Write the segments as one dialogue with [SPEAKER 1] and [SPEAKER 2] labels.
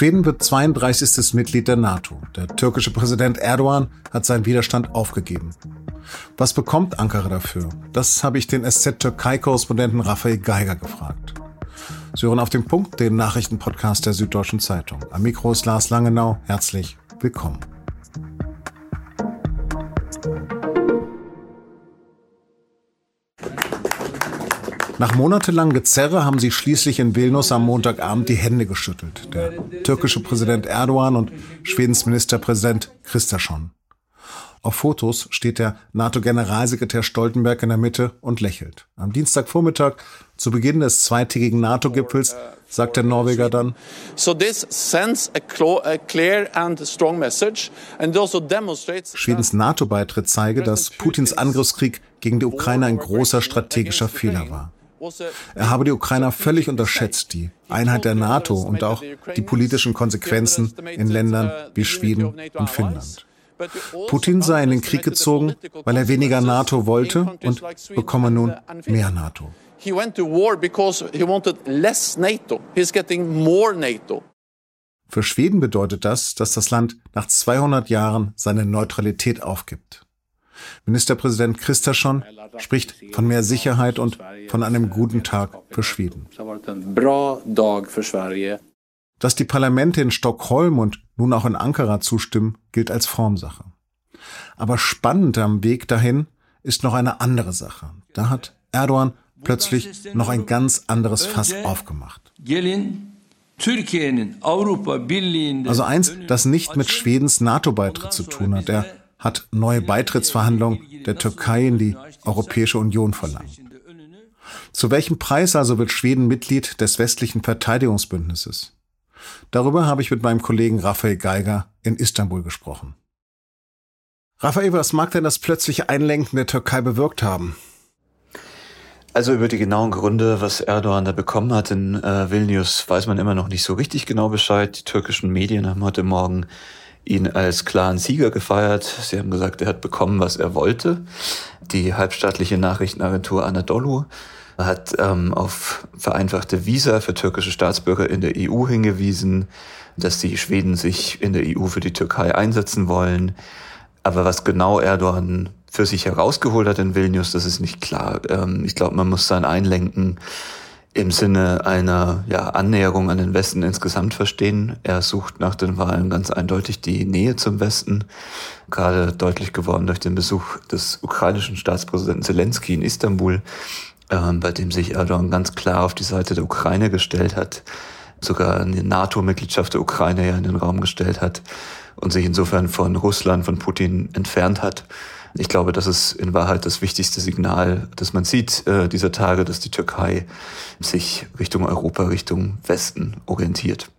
[SPEAKER 1] Schweden wird 32. Mitglied der NATO. Der türkische Präsident Erdogan hat seinen Widerstand aufgegeben. Was bekommt Ankara dafür? Das habe ich den SZ-Türkei-Korrespondenten Raphael Geiger gefragt. Sie hören auf den Punkt, den Nachrichtenpodcast der Süddeutschen Zeitung. Am Mikro ist Lars Langenau. Herzlich willkommen. Nach monatelangem Gezerre haben sie schließlich in Vilnius am Montagabend die Hände geschüttelt. Der türkische Präsident Erdogan und Schwedens Ministerpräsident Kristersson. Auf Fotos steht der NATO-Generalsekretär Stoltenberg in der Mitte und lächelt. Am Dienstagvormittag, zu Beginn des zweitägigen NATO-Gipfels, sagt der Norweger dann, also Schwedens NATO-Beitritt zeige, dass Putins Angriffskrieg gegen die Ukraine ein großer strategischer Fehler war. Er habe die Ukrainer völlig unterschätzt, die Einheit der NATO und auch die politischen Konsequenzen in Ländern wie Schweden und Finnland. Putin sei in den Krieg gezogen, weil er weniger NATO wollte und bekomme nun mehr NATO. Für Schweden bedeutet das, dass das Land nach 200 Jahren seine Neutralität aufgibt. Ministerpräsident Kristersson spricht von mehr Sicherheit und von einem guten Tag für Schweden. Dass die Parlamente in Stockholm und nun auch in Ankara zustimmen, gilt als Formsache. Aber spannend am Weg dahin ist noch eine andere Sache. Da hat Erdogan plötzlich noch ein ganz anderes Fass aufgemacht. Also eins, das nicht mit Schwedens NATO-Beitritt zu tun hat. Er hat neue Beitrittsverhandlungen der Türkei in die Europäische Union verlangt. Zu welchem Preis also wird Schweden Mitglied des westlichen Verteidigungsbündnisses? Darüber habe ich mit meinem Kollegen Raphael Geiger in Istanbul gesprochen. Raphael, was mag denn das plötzliche Einlenken der Türkei bewirkt haben?
[SPEAKER 2] Also über die genauen Gründe, was Erdogan da bekommen hat in äh, Vilnius, weiß man immer noch nicht so richtig genau Bescheid. Die türkischen Medien haben heute Morgen ihn als klaren Sieger gefeiert. Sie haben gesagt, er hat bekommen, was er wollte. Die halbstaatliche Nachrichtenagentur Anadolu hat ähm, auf vereinfachte Visa für türkische Staatsbürger in der EU hingewiesen, dass die Schweden sich in der EU für die Türkei einsetzen wollen. Aber was genau Erdogan für sich herausgeholt hat in Vilnius, das ist nicht klar. Ähm, ich glaube, man muss sein Einlenken im Sinne einer ja, Annäherung an den Westen insgesamt verstehen. Er sucht nach den Wahlen ganz eindeutig die Nähe zum Westen, gerade deutlich geworden durch den Besuch des ukrainischen Staatspräsidenten Zelensky in Istanbul, äh, bei dem sich Erdogan ganz klar auf die Seite der Ukraine gestellt hat, sogar eine NATO-Mitgliedschaft der Ukraine ja in den Raum gestellt hat und sich insofern von Russland, von Putin entfernt hat. Ich glaube, das ist in Wahrheit das wichtigste Signal, das man sieht äh, dieser Tage, dass die Türkei sich Richtung Europa, Richtung Westen orientiert.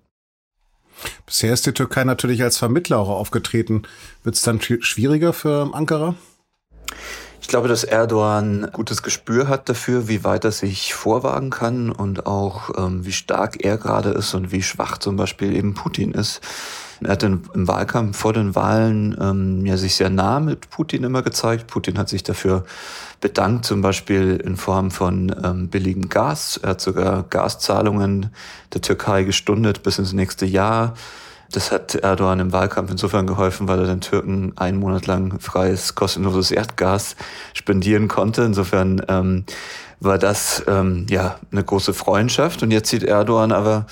[SPEAKER 1] Bisher ist die Türkei natürlich als Vermittler auch aufgetreten. Wird es dann schwieriger für Ankara?
[SPEAKER 2] Ich glaube, dass Erdogan gutes Gespür hat dafür, wie weit er sich vorwagen kann und auch ähm, wie stark er gerade ist und wie schwach zum Beispiel eben Putin ist. Er hat im Wahlkampf vor den Wahlen ähm, ja, sich sehr nah mit Putin immer gezeigt. Putin hat sich dafür bedankt, zum Beispiel in Form von ähm, billigem Gas. Er hat sogar Gaszahlungen der Türkei gestundet bis ins nächste Jahr. Das hat Erdogan im Wahlkampf insofern geholfen, weil er den Türken einen Monat lang freies, kostenloses Erdgas spendieren konnte. Insofern ähm, war das ähm, ja eine große Freundschaft. Und jetzt sieht Erdogan aber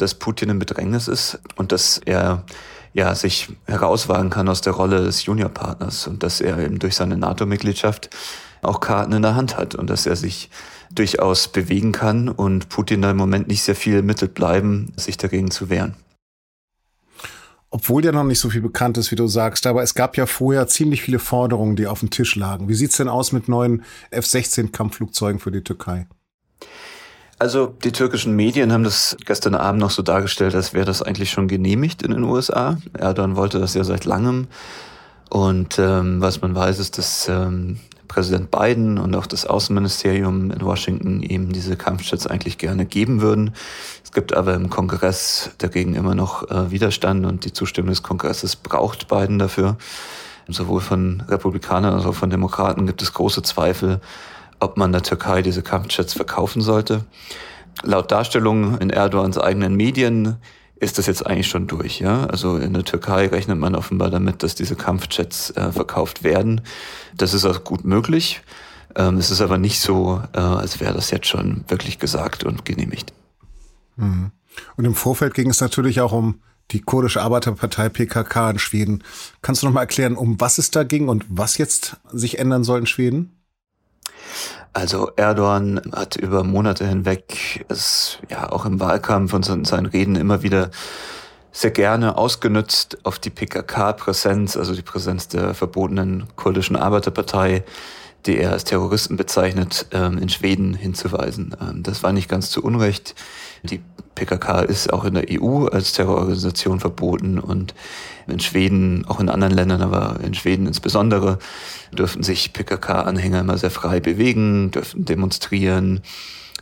[SPEAKER 2] dass Putin im Bedrängnis ist und dass er ja, sich herauswagen kann aus der Rolle des Juniorpartners und dass er eben durch seine NATO-Mitgliedschaft auch Karten in der Hand hat und dass er sich durchaus bewegen kann und Putin da im Moment nicht sehr viele Mittel bleiben, sich dagegen zu wehren.
[SPEAKER 1] Obwohl ja noch nicht so viel bekannt ist, wie du sagst, aber es gab ja vorher ziemlich viele Forderungen, die auf dem Tisch lagen. Wie sieht's denn aus mit neuen F-16-Kampfflugzeugen für die Türkei?
[SPEAKER 2] Also die türkischen Medien haben das gestern Abend noch so dargestellt, als wäre das eigentlich schon genehmigt in den USA. Erdogan wollte das ja seit langem. Und ähm, was man weiß, ist, dass ähm, Präsident Biden und auch das Außenministerium in Washington ihm diese Kampfjets eigentlich gerne geben würden. Es gibt aber im Kongress dagegen immer noch äh, Widerstand und die Zustimmung des Kongresses braucht Biden dafür. Sowohl von Republikanern als auch von Demokraten gibt es große Zweifel, ob man der Türkei diese Kampfjets verkaufen sollte. Laut Darstellung in Erdogans eigenen Medien ist das jetzt eigentlich schon durch. Ja? Also in der Türkei rechnet man offenbar damit, dass diese Kampfjets äh, verkauft werden. Das ist auch gut möglich. Ähm, es ist aber nicht so, äh, als wäre das jetzt schon wirklich gesagt und genehmigt.
[SPEAKER 1] Mhm. Und im Vorfeld ging es natürlich auch um die kurdische Arbeiterpartei PKK in Schweden. Kannst du noch mal erklären, um was es da ging und was jetzt sich ändern soll in Schweden?
[SPEAKER 2] Also Erdogan hat über Monate hinweg es ja auch im Wahlkampf und in seinen Reden immer wieder sehr gerne ausgenutzt auf die PKK-Präsenz, also die Präsenz der verbotenen kurdischen Arbeiterpartei, die er als Terroristen bezeichnet, ähm, in Schweden hinzuweisen. Ähm, das war nicht ganz zu Unrecht. Die PKK ist auch in der EU als Terrororganisation verboten und in Schweden, auch in anderen Ländern, aber in Schweden insbesondere, dürften sich PKK-Anhänger immer sehr frei bewegen, dürften demonstrieren.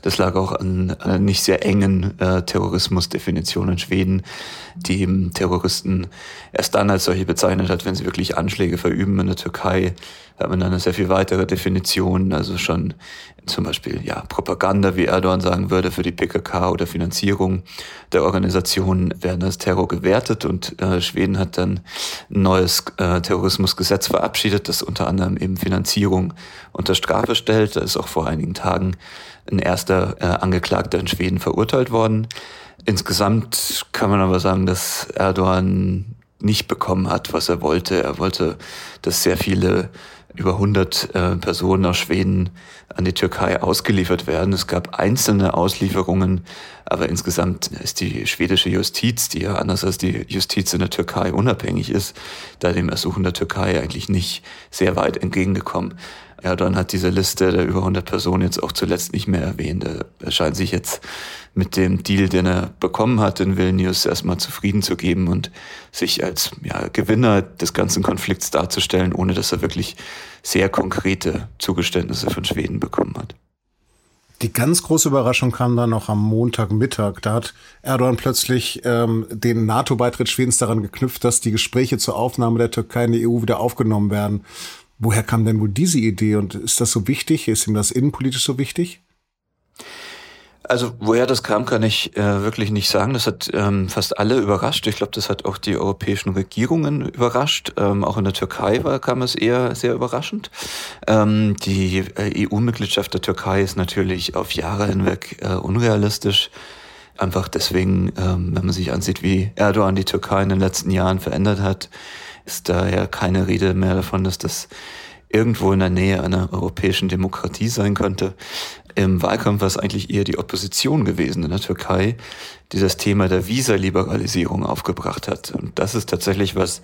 [SPEAKER 2] Das lag auch an einer nicht sehr engen äh, Terrorismusdefinition in Schweden, die Terroristen erst dann als solche bezeichnet hat, wenn sie wirklich Anschläge verüben in der Türkei hat man eine sehr viel weitere Definition, also schon zum Beispiel ja Propaganda, wie Erdogan sagen würde, für die PKK oder Finanzierung der Organisation werden als Terror gewertet und äh, Schweden hat dann ein neues äh, Terrorismusgesetz verabschiedet, das unter anderem eben Finanzierung unter Strafe stellt. Da ist auch vor einigen Tagen ein erster äh, Angeklagter in Schweden verurteilt worden. Insgesamt kann man aber sagen, dass Erdogan nicht bekommen hat, was er wollte. Er wollte, dass sehr viele über 100 äh, Personen aus Schweden an die Türkei ausgeliefert werden. Es gab einzelne Auslieferungen, aber insgesamt ist die schwedische Justiz, die ja anders als die Justiz in der Türkei unabhängig ist, da dem Ersuchen der Türkei eigentlich nicht sehr weit entgegengekommen. Erdogan hat diese Liste der über 100 Personen jetzt auch zuletzt nicht mehr erwähnt. Er scheint sich jetzt mit dem Deal, den er bekommen hat in Vilnius, erstmal zufrieden zu geben und sich als ja, Gewinner des ganzen Konflikts darzustellen, ohne dass er wirklich sehr konkrete Zugeständnisse von Schweden bekommen hat.
[SPEAKER 1] Die ganz große Überraschung kam dann noch am Montagmittag. Da hat Erdogan plötzlich ähm, den NATO-Beitritt Schwedens daran geknüpft, dass die Gespräche zur Aufnahme der Türkei in die EU wieder aufgenommen werden. Woher kam denn wohl diese Idee und ist das so wichtig? Ist ihm das innenpolitisch so wichtig?
[SPEAKER 2] Also woher das kam, kann ich äh, wirklich nicht sagen. Das hat ähm, fast alle überrascht. Ich glaube, das hat auch die europäischen Regierungen überrascht. Ähm, auch in der Türkei war, kam es eher sehr überraschend. Ähm, die äh, EU-Mitgliedschaft der Türkei ist natürlich auf Jahre hinweg äh, unrealistisch. Einfach deswegen, ähm, wenn man sich ansieht, wie Erdogan die Türkei in den letzten Jahren verändert hat, ist daher keine Rede mehr davon, dass das irgendwo in der Nähe einer europäischen Demokratie sein könnte. Im Wahlkampf war es eigentlich eher die Opposition gewesen in der Türkei, die das Thema der Visa-Liberalisierung aufgebracht hat. Und das ist tatsächlich was,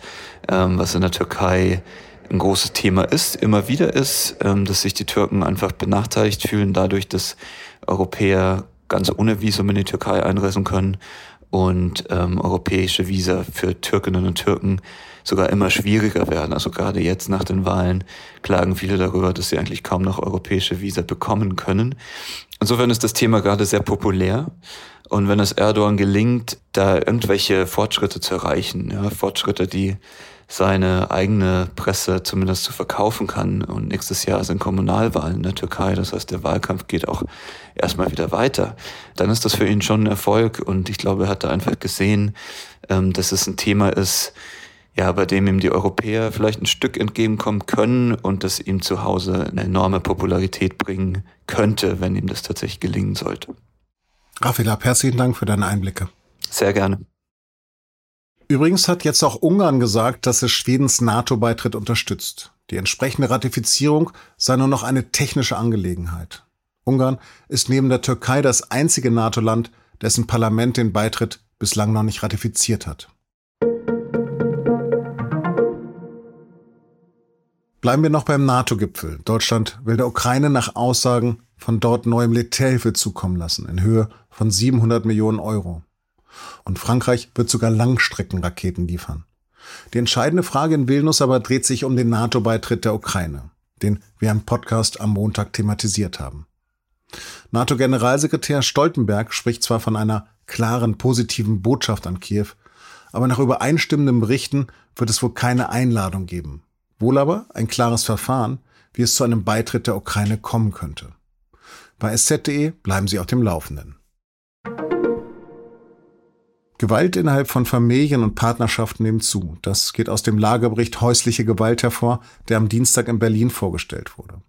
[SPEAKER 2] ähm, was in der Türkei ein großes Thema ist, immer wieder ist, ähm, dass sich die Türken einfach benachteiligt fühlen dadurch, dass Europäer ganz ohne Visum in die Türkei einreisen können und ähm, europäische Visa für Türkinnen und Türken sogar immer schwieriger werden. Also gerade jetzt nach den Wahlen klagen viele darüber, dass sie eigentlich kaum noch europäische Visa bekommen können. Insofern ist das Thema gerade sehr populär. Und wenn es Erdogan gelingt, da irgendwelche Fortschritte zu erreichen, ja, Fortschritte, die seine eigene Presse zumindest zu verkaufen kann. Und nächstes Jahr sind Kommunalwahlen in der Türkei. Das heißt, der Wahlkampf geht auch erstmal wieder weiter. Dann ist das für ihn schon ein Erfolg. Und ich glaube, er hat da einfach gesehen, ähm, dass es ein Thema ist, ja, bei dem ihm die Europäer vielleicht ein Stück entgegenkommen können und das ihm zu Hause eine enorme Popularität bringen könnte, wenn ihm das tatsächlich gelingen sollte.
[SPEAKER 1] Raphael, herzlichen Dank für deine Einblicke.
[SPEAKER 2] Sehr gerne.
[SPEAKER 1] Übrigens hat jetzt auch Ungarn gesagt, dass es Schwedens NATO-Beitritt unterstützt. Die entsprechende Ratifizierung sei nur noch eine technische Angelegenheit. Ungarn ist neben der Türkei das einzige NATO-Land, dessen Parlament den Beitritt bislang noch nicht ratifiziert hat. Bleiben wir noch beim NATO-Gipfel. Deutschland will der Ukraine nach Aussagen von dort neue Militärhilfe zukommen lassen in Höhe von 700 Millionen Euro. Und Frankreich wird sogar Langstreckenraketen liefern. Die entscheidende Frage in Vilnius aber dreht sich um den NATO-Beitritt der Ukraine, den wir im Podcast am Montag thematisiert haben. NATO-Generalsekretär Stoltenberg spricht zwar von einer klaren positiven Botschaft an Kiew, aber nach übereinstimmenden Berichten wird es wohl keine Einladung geben. Wohl aber ein klares Verfahren, wie es zu einem Beitritt der Ukraine kommen könnte. Bei sz.de bleiben Sie auf dem Laufenden. Gewalt innerhalb von Familien und Partnerschaften nimmt zu. Das geht aus dem Lagerbericht Häusliche Gewalt hervor, der am Dienstag in Berlin vorgestellt wurde.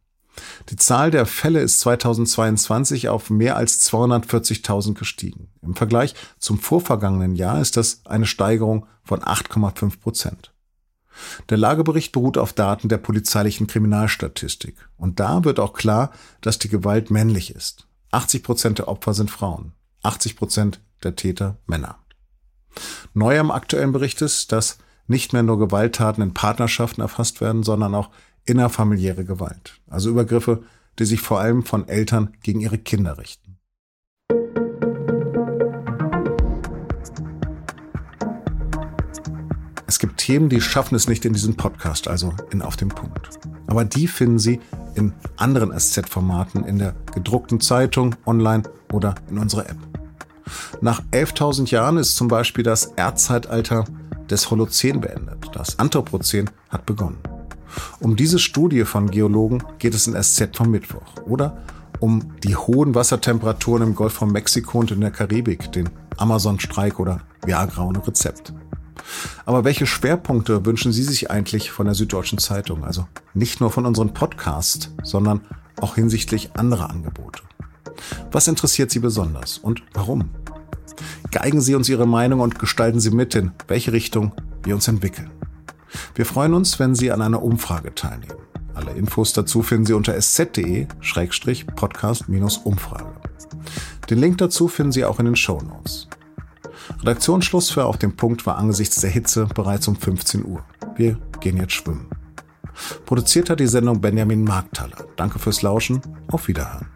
[SPEAKER 1] Die Zahl der Fälle ist 2022 auf mehr als 240.000 gestiegen. Im Vergleich zum vorvergangenen Jahr ist das eine Steigerung von 8,5 Prozent. Der Lagebericht beruht auf Daten der polizeilichen Kriminalstatistik. Und da wird auch klar, dass die Gewalt männlich ist. 80 Prozent der Opfer sind Frauen, 80 Prozent der Täter Männer. Neu am aktuellen Bericht ist, dass nicht mehr nur Gewalttaten in Partnerschaften erfasst werden, sondern auch innerfamiliäre Gewalt, also Übergriffe, die sich vor allem von Eltern gegen ihre Kinder richten. Es gibt Themen, die schaffen es nicht in diesem Podcast, also in Auf dem Punkt. Aber die finden Sie in anderen SZ-Formaten, in der gedruckten Zeitung, online oder in unserer App. Nach 11.000 Jahren ist zum Beispiel das Erdzeitalter des Holozän beendet. Das Anthropozän hat begonnen. Um diese Studie von Geologen geht es in SZ vom Mittwoch. Oder um die hohen Wassertemperaturen im Golf von Mexiko und in der Karibik, den Amazon-Streik oder Viagra ohne Rezept. Aber welche Schwerpunkte wünschen Sie sich eigentlich von der Süddeutschen Zeitung? Also nicht nur von unserem Podcast, sondern auch hinsichtlich anderer Angebote. Was interessiert Sie besonders und warum? Geigen Sie uns Ihre Meinung und gestalten Sie mit, in welche Richtung wir uns entwickeln. Wir freuen uns, wenn Sie an einer Umfrage teilnehmen. Alle Infos dazu finden Sie unter sz.de-podcast-umfrage. Den Link dazu finden Sie auch in den Show Notes. Redaktionsschluss für Auf dem Punkt war angesichts der Hitze bereits um 15 Uhr. Wir gehen jetzt schwimmen. Produziert hat die Sendung Benjamin Markthaler. Danke fürs Lauschen. Auf Wiederhören.